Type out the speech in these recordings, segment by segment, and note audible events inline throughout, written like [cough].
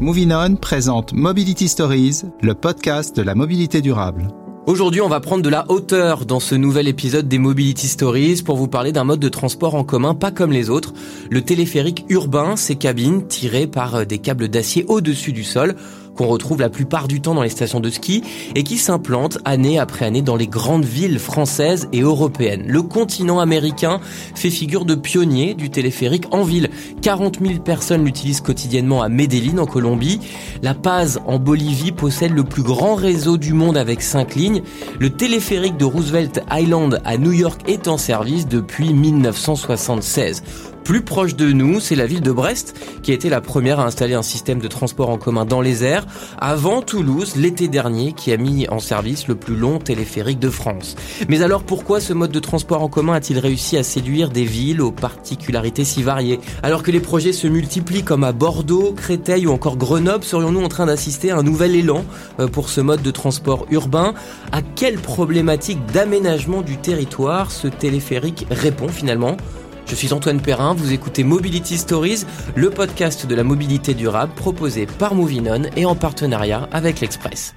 Moving On présente Mobility Stories, le podcast de la mobilité durable. Aujourd'hui, on va prendre de la hauteur dans ce nouvel épisode des Mobility Stories pour vous parler d'un mode de transport en commun pas comme les autres, le téléphérique urbain, ces cabines tirées par des câbles d'acier au-dessus du sol qu'on retrouve la plupart du temps dans les stations de ski et qui s'implantent année après année dans les grandes villes françaises et européennes. Le continent américain fait figure de pionnier du téléphérique en ville. 40 000 personnes l'utilisent quotidiennement à Medellín en Colombie. La Paz en Bolivie possède le plus grand réseau du monde avec 5 lignes. Le téléphérique de Roosevelt Island à New York est en service depuis 1976. Plus proche de nous, c'est la ville de Brest qui a été la première à installer un système de transport en commun dans les airs, avant Toulouse l'été dernier qui a mis en service le plus long téléphérique de France. Mais alors pourquoi ce mode de transport en commun a-t-il réussi à séduire des villes aux particularités si variées? Alors que les projets se multiplient comme à Bordeaux, Créteil ou encore Grenoble, serions-nous en train d'assister à un nouvel élan euh, pour ce mode de transport urbain? À quelle problématique d'aménagement du territoire ce téléphérique répond finalement? Je suis Antoine Perrin, vous écoutez Mobility Stories, le podcast de la mobilité durable proposé par Movinon et en partenariat avec l'Express.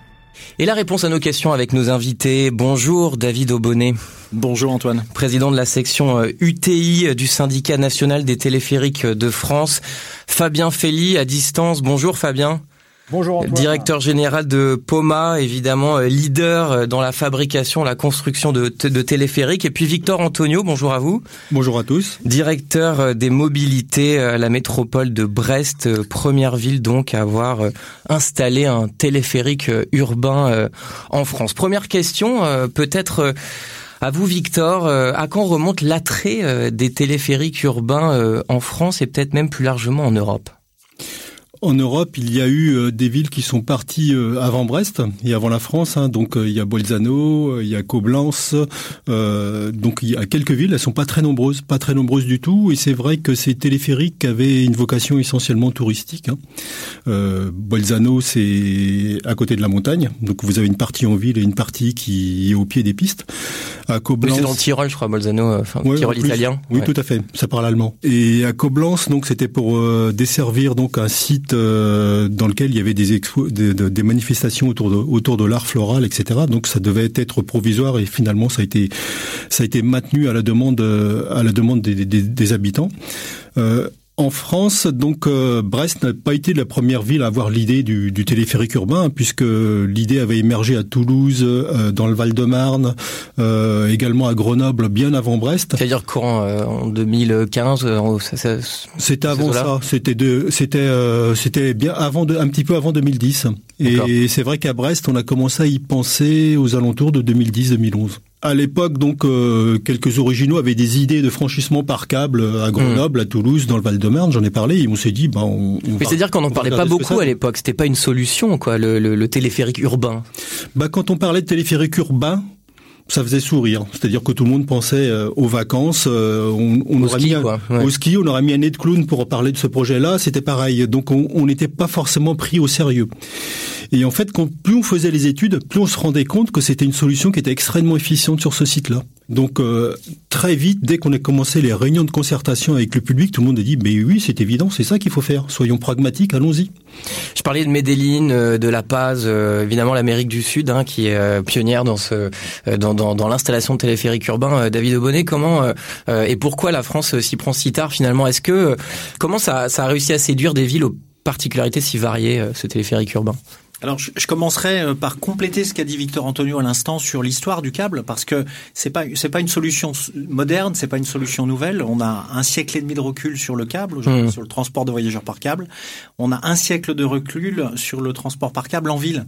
Et la réponse à nos questions avec nos invités. Bonjour David Aubonnet. Bonjour Antoine. Président de la section UTI euh, du syndicat national des téléphériques de France. Fabien Feli à distance. Bonjour Fabien. Bonjour Antoine. Directeur général de Poma, évidemment euh, leader euh, dans la fabrication, la construction de, de téléphériques. Et puis Victor Antonio, bonjour à vous. Bonjour à tous. Directeur euh, des mobilités à la métropole de Brest, première ville donc à avoir installé un téléphérique urbain en France. Première question, peut-être... À vous, Victor, à quand remonte l'attrait des téléphériques urbains en France et peut-être même plus largement en Europe? En Europe, il y a eu euh, des villes qui sont parties euh, avant Brest et avant la France. Hein. donc euh, il y a Bolzano, il y a Coblence. donc il y a quelques villes. Elles sont pas très nombreuses, pas très nombreuses du tout. Et c'est vrai que ces téléphériques avaient une vocation essentiellement touristique. Hein. Bolzano, c'est à côté de la montagne. Donc vous avez une partie en ville et une partie qui est au pied des pistes. À Coblence, c'est dans le Tyrol, je crois, Bolzano, enfin Tyrol italien. Oui, tout à fait. Ça parle allemand. Et à Coblence, donc c'était pour desservir donc un site euh, dans lequel il y avait des, manifestations autour de, l'art floral, etc. Donc ça devait être provisoire et finalement ça a été maintenu à la demande des, des habitants. Euh, en France, donc euh, Brest n'a pas été la première ville à avoir l'idée du, téléphérique urbain, puisque l'idée avait émergé à Toulouse, euh, dans le Val-de-Marne, euh, également à Grenoble, bien avant Brest. C'est-à-dire quand en 2015 C'était avant ça. C'était de, c'était, c'était bien avant, de, un petit peu avant 2010. Et c'est vrai qu'à Brest, on a commencé à y penser aux alentours de 2010-2011. À l'époque, donc, euh, quelques originaux avaient des idées de franchissement par câble à Grenoble, à Toulouse, dans le Val-de-Marne. J'en ai parlé. Et on s'est dit, bah, on, Mais c'est-à-dire qu'on n'en parlait pas beaucoup à l'époque. C'était pas une solution, quoi, le, le, téléphérique urbain. Bah, quand on parlait de téléphérique urbain, ça faisait sourire. C'est-à-dire que tout le monde pensait euh, aux vacances. Euh, on, on au, aurait ski, mis au ski, on aurait mis un nez de clown pour parler de ce projet-là. C'était pareil. Donc on n'était pas forcément pris au sérieux. Et en fait, quand, plus on faisait les études, plus on se rendait compte que c'était une solution qui était extrêmement efficiente sur ce site-là. Donc euh, très vite, dès qu'on a commencé les réunions de concertation avec le public, tout le monde a dit mais oui, c'est évident, c'est ça qu'il faut faire. Soyons pragmatiques, allons-y. Je parlais de Medellín, euh, de La Paz, évidemment l'Amérique du Sud, hein, qui est pionnière dans ce dans, dans, dans l'installation de téléphériques urbains. David Aubonnet, comment et pourquoi la France s'y prend si tard finalement? Est-ce que comment ça, ça a réussi à séduire des villes aux particularités si variées, ce téléphérique urbain? Alors, je, je, commencerai euh, par compléter ce qu'a dit Victor Antonio à l'instant sur l'histoire du câble, parce que c'est pas c'est pas une solution moderne, c'est pas une solution nouvelle. On a un siècle et demi de recul sur le câble, mmh. sur le transport de voyageurs par câble. On a un siècle de recul sur le transport par câble en ville.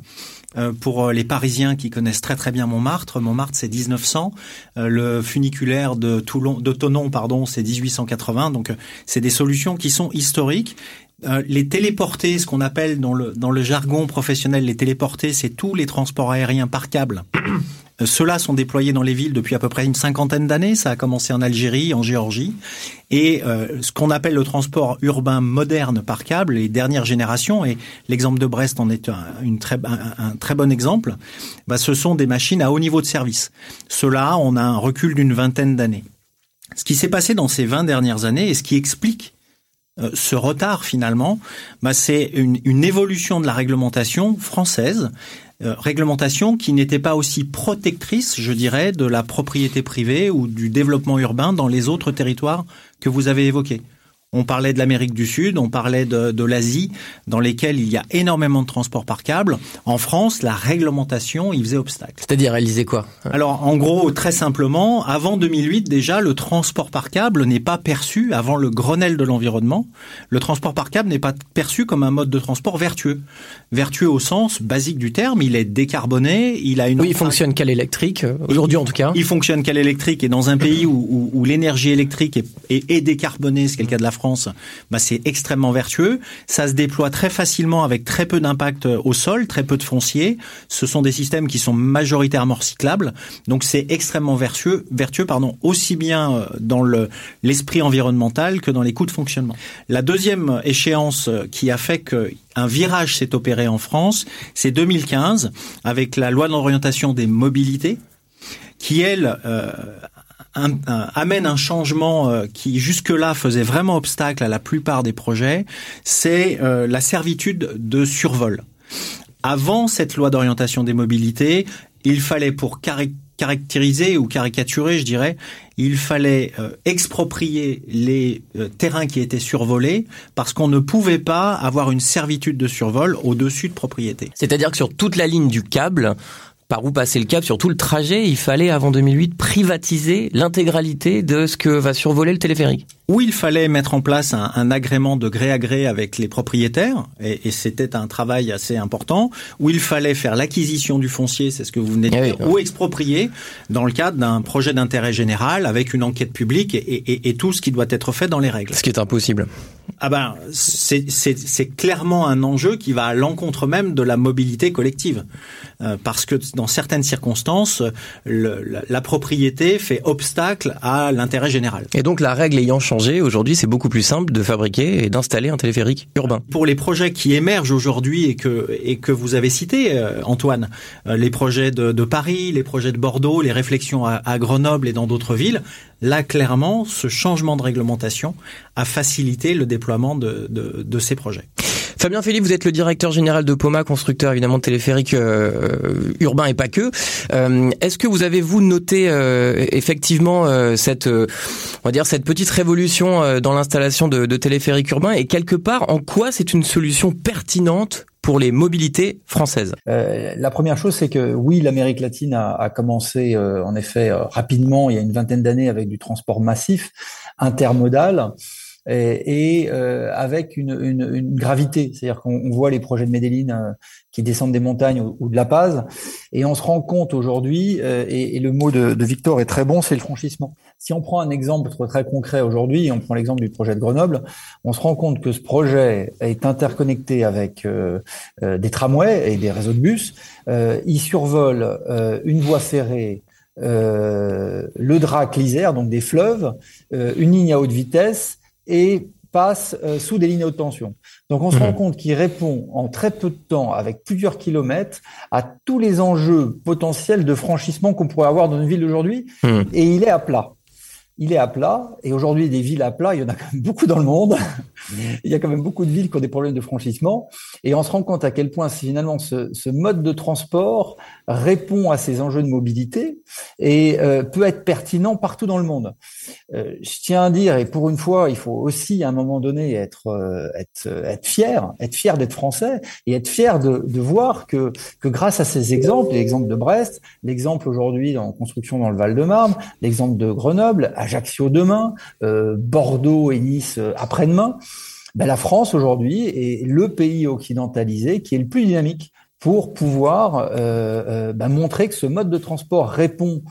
Euh, pour euh, les Parisiens qui connaissent très très bien Montmartre, Montmartre c'est 1900, le funiculaire de Toulon, de Tonon pardon, c'est 1880. Donc c'est des solutions qui sont historiques euh, les téléportés, ce qu'on appelle dans le, jargon professionnel, les téléportés, c'est tous les transports aériens par câble. [clears throat] Euh, ceux-là sont déployés dans les villes depuis à peu près une cinquantaine d'années. Ça a commencé en Algérie, en Géorgie. Et euh, ce qu'on appelle le transport urbain moderne par câble, les dernières générations, et l'exemple de Brest en est un, très, bon exemple, bah, ce sont des machines à haut niveau de service. Ceux-là, on a un recul d'une vingtaine d'années. Ce qui s'est passé dans ces 20 dernières années et ce qui explique ce retard finalement, bah, c'est une, une, évolution de la réglementation française, euh, réglementation qui n'était pas aussi protectrice, je dirais, de la propriété privée ou du développement urbain dans les autres territoires que vous avez évoqués. On parlait de l'Amérique du Sud, on parlait de, de l'Asie, dans lesquelles il y a énormément de transports par câble. En France, la réglementation, il faisait obstacle. C'est-à-dire, elle disait quoi? Alors, en gros, très simplement, avant 2008, déjà, le transport par câble n'est pas perçu, avant le Grenelle de l'environnement, le transport par câble n'est pas perçu comme un mode de transport vertueux. Vertueux au sens basique du terme, il est décarboné, il a une... Oui, il fonctionne qu'à l'électrique, euh, aujourd'hui en tout cas. Il fonctionne qu'à l'électrique, et dans un pays où, où, où l'énergie électrique est, est, est décarbonée, ce qui est le cas de la France, Bah c'est extrêmement vertueux. Ça se déploie très facilement avec très peu d'impact au sol, très peu de foncier. Ce sont des systèmes qui sont majoritairement recyclables. Donc c'est extrêmement vertueux, vertueux pardon, aussi bien euh, dans le l'esprit environnemental que dans les coûts de fonctionnement. La deuxième échéance qui a fait que un virage s'est opéré en France, c'est 2015 avec la loi d'orientation des mobilités qui elle euh, un, un, amène un changement euh, qui jusque-là faisait vraiment obstacle à la plupart des projets, c'est euh, la servitude de survol. Avant cette loi d'orientation des mobilités, il fallait pour caractériser ou caricaturer, je dirais, il fallait euh, exproprier les euh, terrains qui étaient survolés parce qu'on ne pouvait pas avoir une servitude de survol au-dessus de propriété. C'est-à-dire que sur toute la ligne du câble, par où passer le cap sur tout le trajet, il fallait avant 2008 privatiser l'intégralité de ce que va survoler le téléphérique. Où il fallait mettre en place un, un agrément de gré à gré avec les propriétaires, et, et c'était un travail assez important, où il fallait faire l'acquisition du foncier, c'est ce que vous venez de dire, oui, ou exproprier dans le cadre d'un projet d'intérêt général avec une enquête publique et, et, et, tout ce qui doit être fait dans les règles. Ce qui est impossible. Ah ben, c'est clairement un enjeu qui va à l'encontre même de la mobilité collective. Euh, parce que dans certaines circonstances, le, la, la, propriété fait obstacle à l'intérêt général. Et donc la règle ayant changé, aujourd'hui c'est beaucoup plus simple de fabriquer et d'installer un téléphérique urbain. Pour les projets qui émergent aujourd'hui et que, et que vous avez cités, euh, Antoine, euh, les projets de, de, Paris, les projets de Bordeaux, les réflexions à, à Grenoble et dans d'autres villes, là clairement, ce changement de réglementation a facilité le déploiement de, de, de ces projets. Fabien Philippe, vous êtes le directeur général de Poma, constructeur évidemment de téléphériques euh, urbains et pas que. Euh, Est-ce que vous avez vous noté euh, effectivement euh, cette, on va dire cette petite révolution euh, dans l'installation de, de téléphériques urbains et quelque part en quoi c'est une solution pertinente pour les mobilités françaises? Euh, La première chose, c'est que oui, l'Amérique latine a, a commencé euh, en effet euh, rapidement, il y a une vingtaine d'années, avec du transport massif intermodal et, et euh, avec une, une, une gravité. C'est-à-dire qu'on voit les projets de Medellin euh, qui descendent des montagnes ou, ou, de La Paz, et on se rend compte aujourd'hui, euh, et, et, le mot de, de Victor est très bon, c'est le franchissement. Si on prend un exemple très concret aujourd'hui, on prend l'exemple du projet de Grenoble, on se rend compte que ce projet est interconnecté avec euh, euh, des tramways et des réseaux de bus. il survole une voie ferrée euh, le Drac, l'Isère, donc des fleuves, euh, une ligne à haute vitesse et passe euh, sous des lignes haute tension. Donc on se rend compte qu'il répond en très peu de temps, avec plusieurs kilomètres, à tous les enjeux potentiels de franchissement qu'on pourrait avoir dans une ville d'aujourd'hui, mmh. et il est à plat il est à plat. Et aujourd'hui, des villes à plat, il y en a quand même beaucoup dans le monde. il y a quand même beaucoup de villes qui ont des problèmes de franchissement. Et on se rend compte à quel point finalement ce, mode de transport répond à ces enjeux de mobilité et euh, peut être pertinent partout dans le monde. Euh, je tiens à dire, et pour une fois, il faut aussi à un moment donné être euh, fier, être fier d'être français et être fier de, de voir que que grâce à ces exemples, l'exemple de Brest, l'exemple aujourd'hui en construction dans le Val-de-Marne, l'exemple de Grenoble, Ajaccio demain, euh, Bordeaux et Nice euh, après-demain, ben, la France aujourd'hui est le pays occidentalisé qui est le plus dynamique pour pouvoir euh, ben, montrer que ce mode de transport répond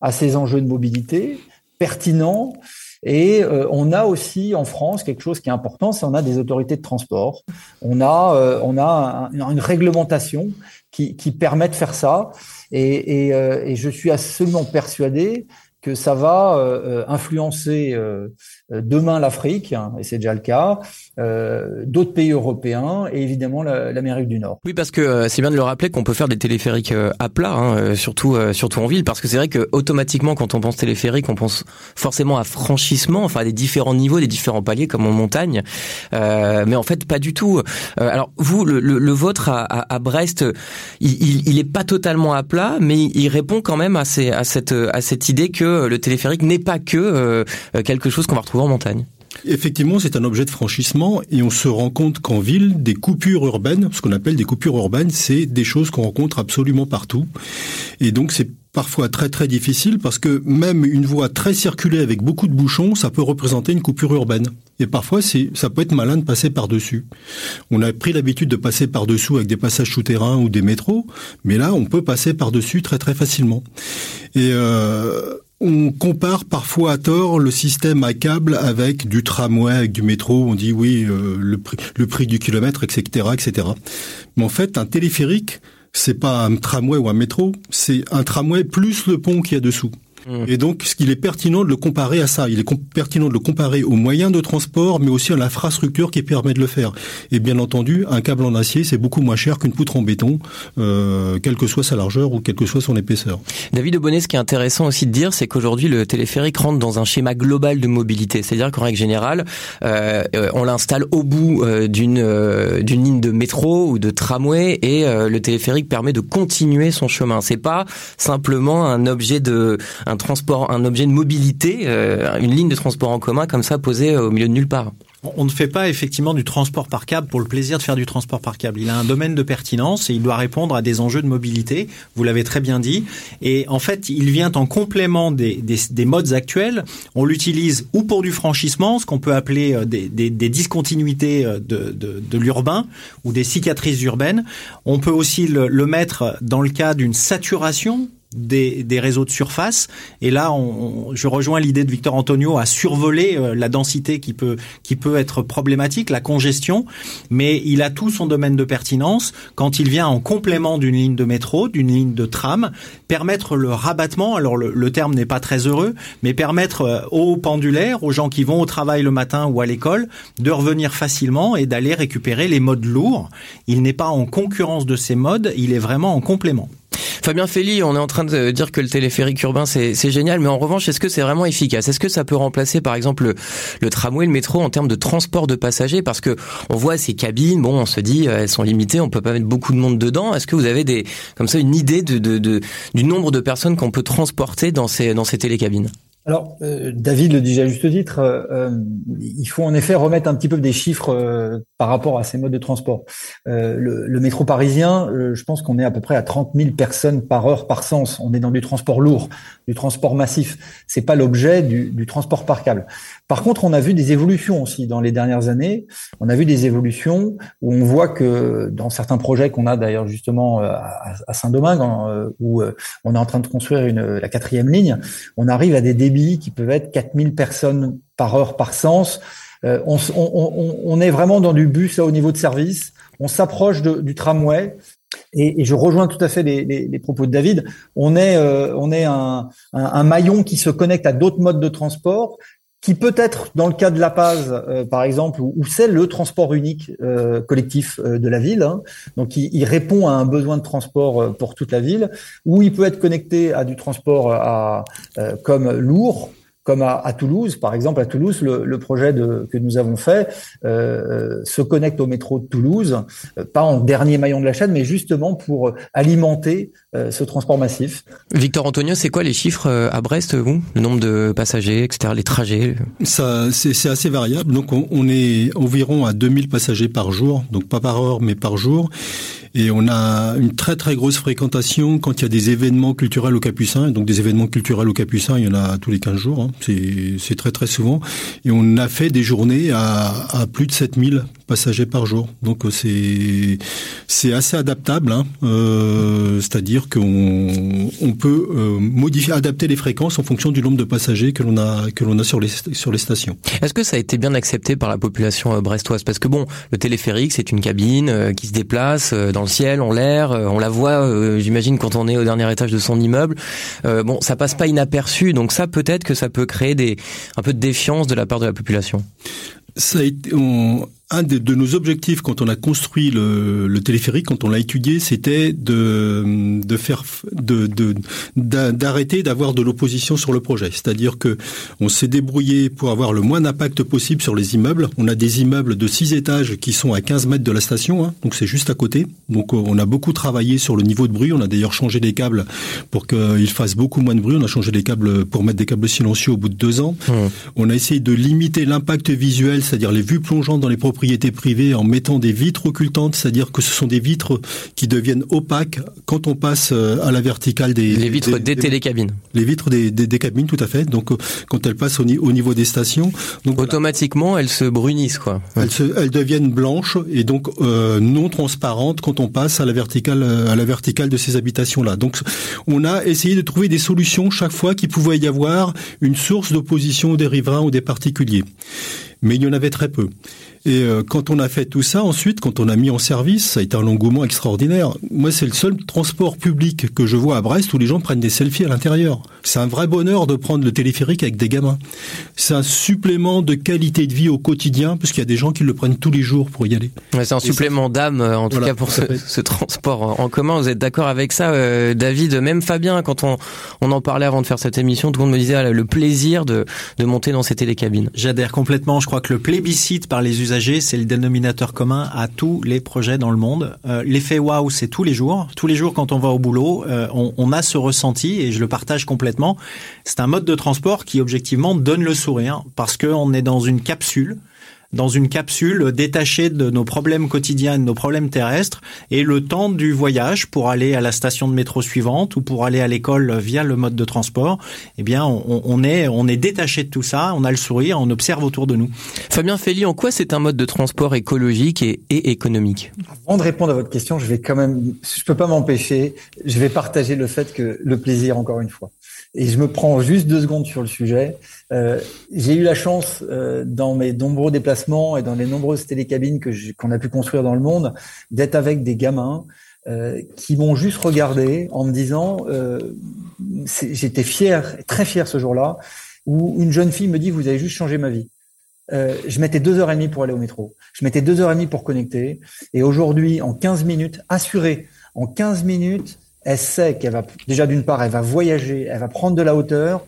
à ces enjeux de mobilité pertinents. Et on a aussi en France quelque chose qui est important, c'est on a des autorités de transport, on a on a un, une réglementation qui, permet de faire ça. Et, et je suis absolument persuadé que ça va euh, influencer demain l'Afrique, hein, et c'est déjà le cas, d'autres pays européens et évidemment l'Amérique du Nord. Oui, parce que c'est bien de le rappeler qu'on peut faire des téléphériques à plat, hein, surtout surtout en ville, parce que c'est vrai que automatiquement quand on pense téléphérique, on pense forcément à franchissement, enfin à des différents niveaux, des différents paliers comme en montagne, mais en fait pas du tout. alors vous, le, le, vôtre à, à, Brest, il, il, est pas totalement à plat, mais il répond quand même à, ces, à cette à cette idée que le téléphérique n'est pas que euh, quelque chose qu'on va retrouver en montagne. Effectivement, c'est un objet de franchissement et on se rend compte qu'en ville, des coupures urbaines, ce qu'on appelle des coupures urbaines, c'est des choses qu'on rencontre absolument partout. Et donc c'est parfois très très difficile parce que même une voie très circulée avec beaucoup de bouchons, ça peut représenter une coupure urbaine. Et parfois, ça peut être malin de passer par-dessus. On a pris l'habitude de passer par-dessous avec des passages souterrains ou des métros, mais là, on peut passer par-dessus très très facilement. Et euh, on compare parfois à tort le système à câble avec du tramway, avec du métro. On dit oui, euh, le, prix, le prix du kilomètre, etc., etc. Mais en fait, un téléphérique, c'est pas un tramway ou un métro, c'est un tramway plus le pont qu'il y a dessous. Mmh. Et donc, ce qu'il est pertinent de le comparer à ça. Il est pertinent de le comparer aux moyens de transport, mais aussi à l'infrastructure qui permet de le faire. Et bien entendu, un câble en acier, c'est beaucoup moins cher qu'une poutre en béton, euh, quelle que soit sa largeur ou quelle que soit son épaisseur. David Bonnet, ce qui est intéressant aussi de dire, c'est qu'aujourd'hui, le téléphérique rentre dans un schéma global de mobilité. C'est-à-dire qu'en règle générale, euh, on l'installe au bout euh, d'une euh, d'une ligne de métro ou de tramway et le téléphérique permet de continuer son chemin. C'est pas simplement un objet de un un transport, un objet de mobilité, euh, une ligne de transport en commun comme ça posée au milieu de nulle part. On ne fait pas effectivement du transport par câble pour le plaisir de faire du transport par câble. Il a un domaine de pertinence et il doit répondre à des enjeux de mobilité. Vous l'avez très bien dit. Et en fait, il vient en complément des, des, modes actuels. On l'utilise ou pour du franchissement, ce qu'on peut appeler euh, des, des discontinuités euh, de, de, de l'urbain ou des cicatrices urbaines. On peut aussi le, le mettre dans le cas d'une saturation des, des, réseaux de surface. Et là, on, je rejoins l'idée de Victor Antonio à survoler euh, la densité qui peut, qui peut être problématique, la congestion, mais il a tout son domaine de pertinence quand il vient en complément d'une ligne de métro, d'une ligne de tram, permettre le rabattement, alors le, le terme n'est pas très heureux, mais permettre euh, aux pendulaires, aux gens qui vont au travail le matin ou à l'école, de revenir facilement et d'aller récupérer les modes lourds. Il n'est pas en concurrence de ces modes, il est vraiment en complément. Fabien Félix, on est en train de dire que le téléphérique urbain c'est génial, mais en revanche, est-ce que c'est vraiment efficace? Est-ce que ça peut remplacer par exemple le, tramway, le métro en termes de transport de passagers? Parce que on voit ces cabines, bon, on se dit elles sont limitées, on peut pas mettre beaucoup de monde dedans. Est-ce que vous avez des comme ça une idée de, de du nombre de personnes qu'on peut transporter dans ces dans ces télécabines? Alors, euh, David le dit à juste titre, euh, euh, il faut en effet remettre un petit peu des chiffres par rapport à ces modes de transport. Le, le, métro parisien, je pense qu'on est à peu près à 30 000 personnes par heure par sens. On est dans du transport lourd, du transport massif. C'est pas l'objet du, du, transport par câble. Par contre, on a vu des évolutions aussi dans les dernières années. On a vu des évolutions où on voit que dans certains projets qu'on a d'ailleurs justement à, Saint-Domingue, où on est en train de construire la quatrième ligne, on arrive à des débits qui peuvent être 4000 personnes par heure par sens. Euh, on, est vraiment dans du bus à haut niveau de service. On s'approche du tramway. Et, je rejoins tout à fait les, propos de David. Euh, on est un, maillon qui se connecte à d'autres modes de transport, qui peut être, dans le cas de La Paz, euh, par exemple, où, c'est le transport unique collectif de la ville. Hein. Donc, il, répond à un besoin de transport pour toute la ville, ou il peut être connecté à du transport comme lourd, comme à, Toulouse, par exemple, à Toulouse, le, projet de, que nous avons fait euh, se connecte au métro de Toulouse, euh, pas en dernier maillon de la chaîne, mais justement pour alimenter euh, ce transport massif. Victor Antonio, c'est quoi les chiffres à Brest, vous? Le nombre de passagers, etc., les trajets? Ça, c'est assez variable. Donc, on, on est environ à 2000 passagers par jour, donc pas par heure, mais par jour. Et on a une très très grosse fréquentation quand il y a des événements culturels au Capucin. Donc des événements culturels au Capucin, il y en a tous les 15 jours. Hein. C'est très très souvent. Et on a fait des journées à, plus de 7000 passagers par jour. Donc c'est assez adaptable. Hein. Euh, C'est-à-dire qu'on on peut euh, modifier, adapter les fréquences en fonction du nombre de passagers que l'on a a sur les sur les stations. Est-ce que ça a été bien accepté par la population euh, brestoise? Parce que bon, le téléphérique, c'est une cabine qui se déplace dans le ciel, en l'air, on la voit, j'imagine, quand on est au dernier étage de son immeuble. bon, ça passe pas inaperçu, donc ça peut-être que ça peut créer des un peu de défiance de la part de la population. Ça a été, un de, nos objectifs quand on a construit le, le téléphérique, quand on l'a étudié, c'était de, de faire, de, d'arrêter d'avoir de l'opposition sur le projet. C'est-à-dire que on s'est débrouillé pour avoir le moins d'impact possible sur les immeubles. On a des immeubles de 6 étages qui sont à 15 mètres de la station, hein, donc c'est juste à côté. Donc on a beaucoup travaillé sur le niveau de bruit. On a d'ailleurs changé les câbles pour qu'ils fassent beaucoup moins de bruit. On a changé les câbles pour mettre des câbles silencieux au bout de deux ans. Mmh. On a essayé de limiter l'impact visuel, c'est-à-dire les vues plongeantes dans les propriétés propriété privée en mettant des vitres occultantes, c'est-à-dire que ce sont des vitres qui deviennent opaques quand on passe euh, à la verticale des... Les vitres des, télécabines. Les vitres des, des, cabines, tout à fait. Donc euh, quand elles passent au, niveau des stations... Donc, Automatiquement, elles se brunissent, quoi. Elles, se, elles deviennent blanches et donc euh, non transparentes quand on passe à la verticale, à la verticale de ces habitations-là. Donc on a essayé de trouver des solutions chaque fois qu'il pouvait y avoir une source d'opposition des riverains ou des particuliers. Mais il y en avait très peu. Et euh, quand on a fait tout ça, ensuite, quand on a mis en service, ça a été un engouement extraordinaire. Moi, c'est le seul transport public que je vois à Brest où les gens prennent des selfies à l'intérieur. C'est un vrai bonheur de prendre le téléphérique avec des gamins. C'est un supplément de qualité de vie au quotidien, parce qu'il y a des gens qui le prennent tous les jours pour y aller. c'est un supplément d'âme, euh, en tout cas pour ce, transport en commun. Vous êtes d'accord avec ça, euh, David? Même Fabien, quand on, on en parlait avant de faire cette émission, tout le monde me disait ah, le plaisir de, de monter dans ces télécabines. J'adhère complètement. Je crois que le plébiscite par les usagers c'est le dénominateur commun à tous les projets dans le monde. Euh, l'effet waouh, c'est tous les jours. Tous les jours, quand on va au boulot, euh, on, on, a ce ressenti et je le partage complètement. C'est un mode de transport qui, objectivement, donne le sourire parce qu'on est dans une capsule dans une capsule détachée de nos problèmes quotidiens, de nos problèmes terrestres, et le temps du voyage pour aller à la station de métro suivante ou pour aller à l'école via le mode de transport, eh bien, on, est on est détaché de tout ça, on a le sourire, on observe autour de nous. Fabien Feli, en quoi c'est un mode de transport écologique et, et économique? Avant de répondre à votre question, je vais quand même, je peux pas m'empêcher, je vais partager le fait que le plaisir, encore une fois et je me prends juste deux secondes sur le sujet. Euh, j'ai eu la chance euh, dans mes nombreux déplacements et dans les nombreuses télécabines que qu'on a pu construire dans le monde d'être avec des gamins euh, qui m'ont juste regardé en me disant, euh, j'étais fier, très fier ce jour-là, où une jeune fille me dit vous avez juste changé ma vie. Euh, je mettais deux heures et demie pour aller au métro. Je mettais deux heures et demie pour connecter. Et aujourd'hui, en 15 minutes, assuré, en 15 minutes, elle sait qu'elle va, déjà d'une part, elle va voyager, elle va prendre de la hauteur,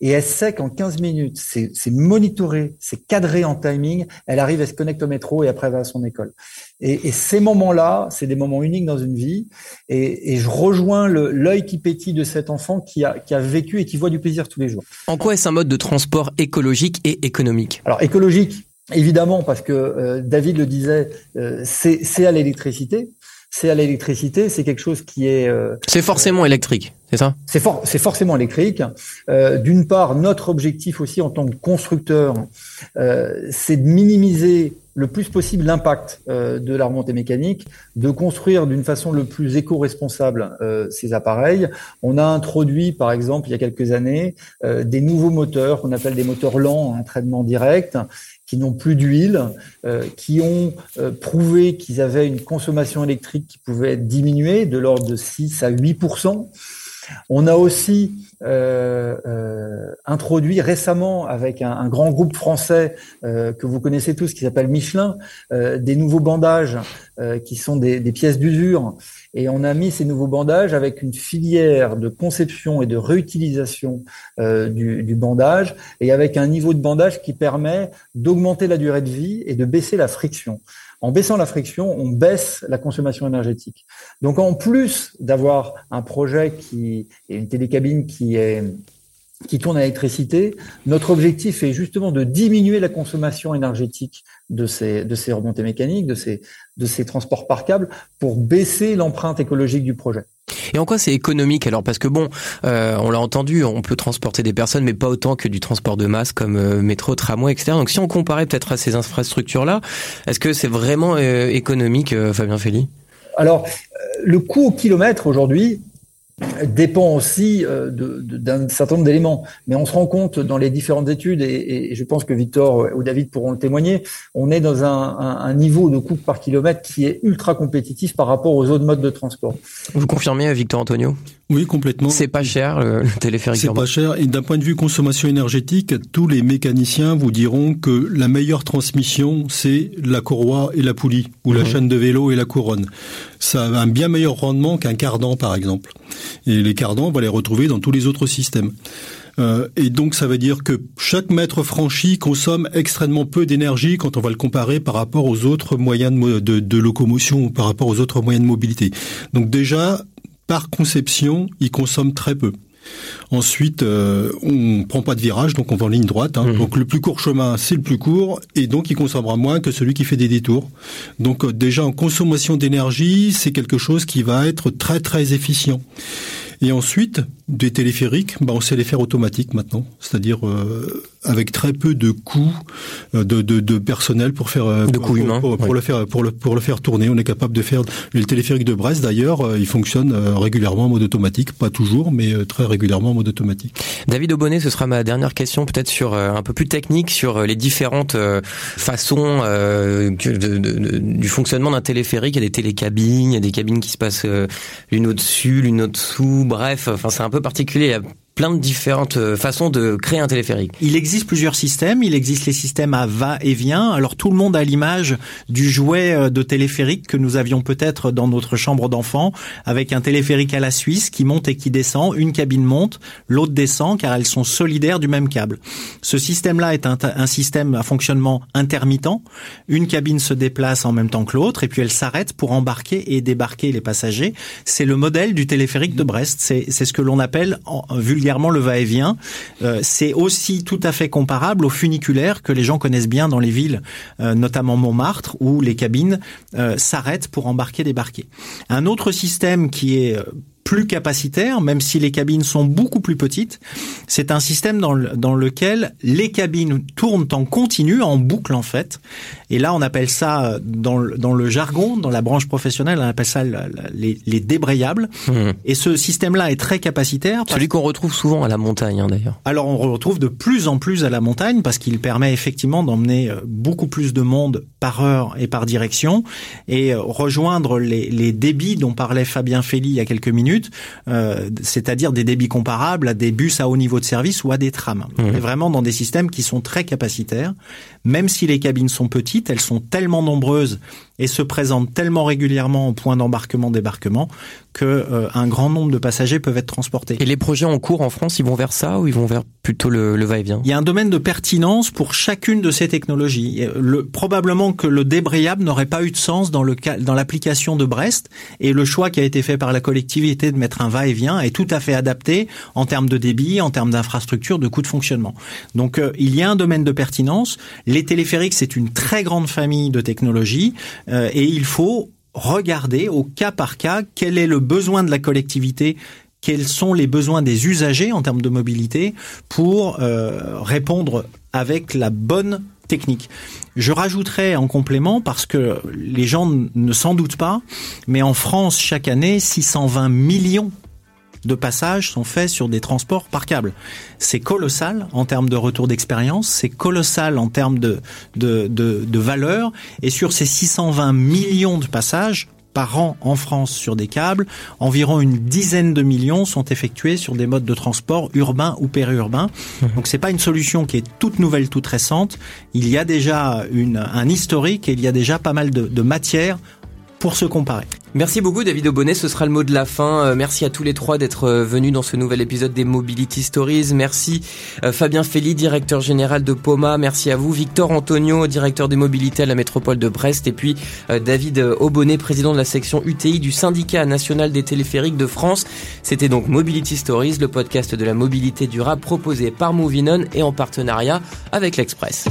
et elle sait qu'en 15 minutes, c'est monitoré, c'est cadré en timing, elle arrive, elle se connecte au métro et après elle va à son école. Et, et ces moments-là, c'est des moments uniques dans une vie, et, et je rejoins l'œil qui pétille de cet enfant qui a, qui a vécu et qui voit du plaisir tous les jours. En quoi est-ce un mode de transport écologique et économique? Alors écologique, évidemment, parce que euh, David le disait, euh, c'est à l'électricité c'est à l'électricité, c'est quelque chose qui est... Euh, c'est forcément électrique, c'est ça? C'est for forcément électrique. Euh, D'une part, notre objectif aussi en tant que constructeur, euh, c'est de minimiser le plus possible l'impact euh, de la remontée mécanique, de construire d'une façon le plus éco-responsable euh, ces appareils. On a introduit, par exemple, il y a quelques années, euh, des nouveaux moteurs qu'on appelle des moteurs lents, un traitement direct, qui n'ont plus d'huile, qui ont prouvé qu'ils avaient une consommation électrique qui pouvait être diminuée de l'ordre de 6 à 8 on a aussi euh, euh, introduit récemment avec un, grand groupe français euh, que vous connaissez tous qui s'appelle Michelin des nouveaux bandages qui sont des, pièces d'usure et on a mis ces nouveaux bandages avec une filière de conception et de réutilisation du, du bandage et avec un niveau de bandage qui permet d'augmenter la durée de vie et de baisser la friction. En baissant la friction, on baisse la consommation énergétique. Donc en plus d'avoir un projet qui est une télécabine qui est qui tourne à l'électricité, notre objectif est justement de diminuer la consommation énergétique de ces, de ces remontées mécaniques, de ces, de ces transports par câble, pour baisser l'empreinte écologique du projet. Et en quoi c'est économique alors? Parce que bon, euh, on l'a entendu, on peut transporter des personnes, mais pas autant que du transport de masse comme euh, métro, tramway, etc. Donc si on comparait peut-être à ces infrastructures-là, est-ce que c'est vraiment euh, économique, Fabien Félix Alors, le coût au kilomètre aujourd'hui, dépend aussi euh, d'un certain nombre d'éléments. Mais on se rend compte dans les différentes études, et, je pense que Victor ou David pourront le témoigner, on est dans un, niveau de coût par kilomètre qui est ultra compétitif par rapport aux autres modes de transport. Vous confirmez, Victor Antonio? Oui, complètement. C'est pas cher le, téléphérique C'est pas cher. Et d'un point de vue consommation énergétique, tous les mécaniciens vous diront que la meilleure transmission, c'est la courroie et la poulie, ou la mhm. chaîne de vélo et la couronne. Ça a un bien meilleur rendement qu'un cardan, par exemple. Et les cardans, on va les retrouver dans tous les autres systèmes. Euh, et donc ça veut dire que chaque mètre franchi consomme extrêmement peu d'énergie quand on va le comparer par rapport aux autres moyens de, de, locomotion ou par rapport aux autres moyens de mobilité. Donc déjà, par conception, il consomme très peu. Ensuite, euh, on prend pas de virage, donc on va en ligne droite. Hein. Mmh. Donc le plus court chemin, c'est le plus court, et donc il consommera moins que celui qui fait des détours. Donc euh, déjà en consommation d'énergie, c'est quelque chose qui va être très très efficient. Et ensuite, des téléphériques, bah, on sait les faire automatiques maintenant, c'est-à-dire euh, avec très peu de coûts euh, de, de, de personnel pour faire euh, de coûts humains pour, le faire pour le pour le faire tourner. On est capable de faire le téléphérique de Brest d'ailleurs, il fonctionne régulièrement en mode automatique, pas toujours, mais très régulièrement en mode automatique. David Aubonnet, ce sera ma dernière question, peut-être sur un peu plus technique sur les différentes façons du fonctionnement d'un téléphérique. Il y a des télécabines, il y a des cabines qui se passent l'une au-dessus, l'une au-dessous bref, enfin c'est un peu particulier plein de différentes euh, façons de créer un téléphérique. Il existe plusieurs systèmes. Il existe les systèmes à va-et-vient. Alors tout le monde a l'image du jouet euh, de téléphérique que nous avions peut-être dans notre chambre d'enfant, avec un téléphérique à la Suisse qui monte et qui descend. Une cabine monte, l'autre descend, car elles sont solidaires du même câble. Ce système-là est un, système à fonctionnement intermittent. Une cabine se déplace en même temps que l'autre, et puis elle s'arrête pour embarquer et débarquer les passagers. C'est le modèle du téléphérique de Brest. C'est ce que l'on appelle en le va-et-vient. Euh, c'est aussi tout à fait comparable au funiculaire que les gens connaissent bien dans les villes, euh, notamment Montmartre, où les cabines euh, s'arrêtent pour embarquer, débarquer. Un autre système qui est plus capacitaire, même si les cabines sont beaucoup plus petites. C'est un système dans, dans lequel les cabines tournent en continu, en boucle en fait. Et là, on appelle ça, dans, dans le jargon, dans la branche professionnelle, on appelle ça les, les débrayables. Mmh. Et ce système-là est très capacitaire. Celui qu'on retrouve souvent à la montagne, hein, d'ailleurs. Alors, on retrouve de plus en plus à la montagne parce qu'il permet effectivement d'emmener euh, beaucoup plus de monde par heure et par direction et euh, rejoindre les, les débits dont parlait Fabien Félix il y a quelques minutes euh, c'est-à-dire des débits comparables à des bus à haut niveau de service ou à des trams. Mmh. vraiment dans des systèmes qui sont très capacitaires. Même si les cabines sont petites, elles sont tellement nombreuses et se présentent tellement régulièrement au point d'embarquement-débarquement que euh, un grand nombre de passagers peuvent être transportés. Et les projets en cours en France, ils vont vers ça ou ils vont vers plutôt le, le va-et-vient? Il y a un domaine de pertinence pour chacune de ces technologies. Le, probablement que le débrayable n'aurait pas eu de sens dans le dans l'application de Brest et le choix qui a été fait par la collectivité de mettre un va-et-vient est tout à fait adapté en termes de débit, en termes d'infrastructure, de coûts de fonctionnement. Donc euh, il y a un domaine de pertinence. Les téléphériques, c'est une très grande famille de technologies. Euh, et il faut regarder au cas par cas quel est le besoin de la collectivité quels sont les besoins des usagers en termes de mobilité pour euh, répondre avec la bonne technique. Je rajouterai en complément, parce que les gens ne s'en doutent pas, mais en France, chaque année, 620 millions de passages sont faits sur des transports par câble. C'est colossal en termes de retour d'expérience, c'est colossal en termes de, de, de, valeur, et sur ces 620 millions de passages, par an en France sur des câbles, environ une dizaine de millions sont effectués sur des modes de transport urbains ou périurbains. Mmh. Donc c'est pas une solution qui est toute nouvelle, toute récente. Il y a déjà une, un historique et il y a déjà pas mal de, de matière pour se comparer. Merci beaucoup David Aubonnet, ce sera le mot de la fin. Euh, merci à tous les trois d'être euh, venus dans ce nouvel épisode des Mobility Stories. Merci euh, Fabien Feli, directeur général de Poma. Merci à vous Victor Antonio, directeur des mobilités à la métropole de Brest. Et puis David Aubonnet, président de la section UTI du syndicat national des téléphériques de France. C'était donc Mobility Stories, le podcast de la mobilité durable proposé par Movinon et en partenariat avec l'Express.